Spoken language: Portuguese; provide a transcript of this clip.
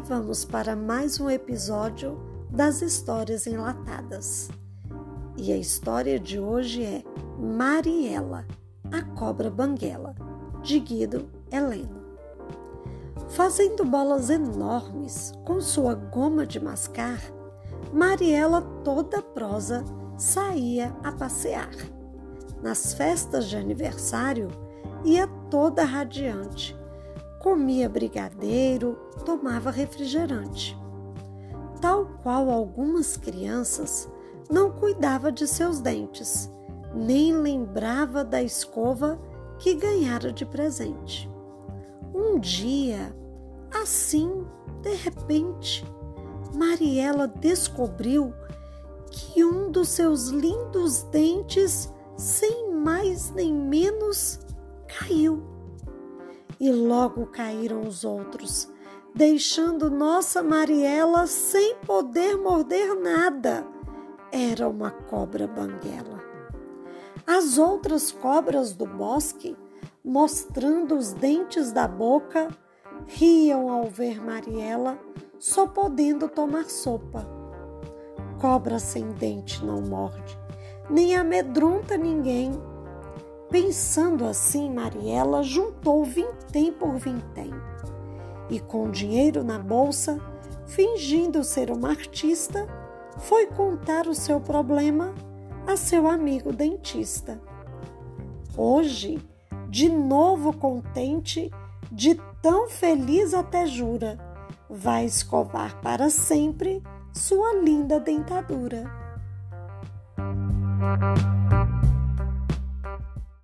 vamos para mais um episódio das Histórias Enlatadas. E a história de hoje é Mariela, a cobra banguela, de Guido Heleno. Fazendo bolas enormes com sua goma de mascar, Mariela, toda prosa, saía a passear. Nas festas de aniversário, ia toda radiante comia brigadeiro, tomava refrigerante. Tal qual algumas crianças, não cuidava de seus dentes, nem lembrava da escova que ganhara de presente. Um dia, assim, de repente, Mariela descobriu que um dos seus lindos dentes, sem mais nem menos, caiu e logo caíram os outros, deixando nossa Mariela sem poder morder nada. Era uma cobra banguela. As outras cobras do bosque, mostrando os dentes da boca, riam ao ver Mariela só podendo tomar sopa. Cobra sem dente não morde, nem amedronta ninguém Pensando assim, Mariela juntou vintém por vintém e, com dinheiro na bolsa, fingindo ser uma artista, foi contar o seu problema a seu amigo dentista. Hoje, de novo contente, de tão feliz até jura, vai escovar para sempre sua linda dentadura.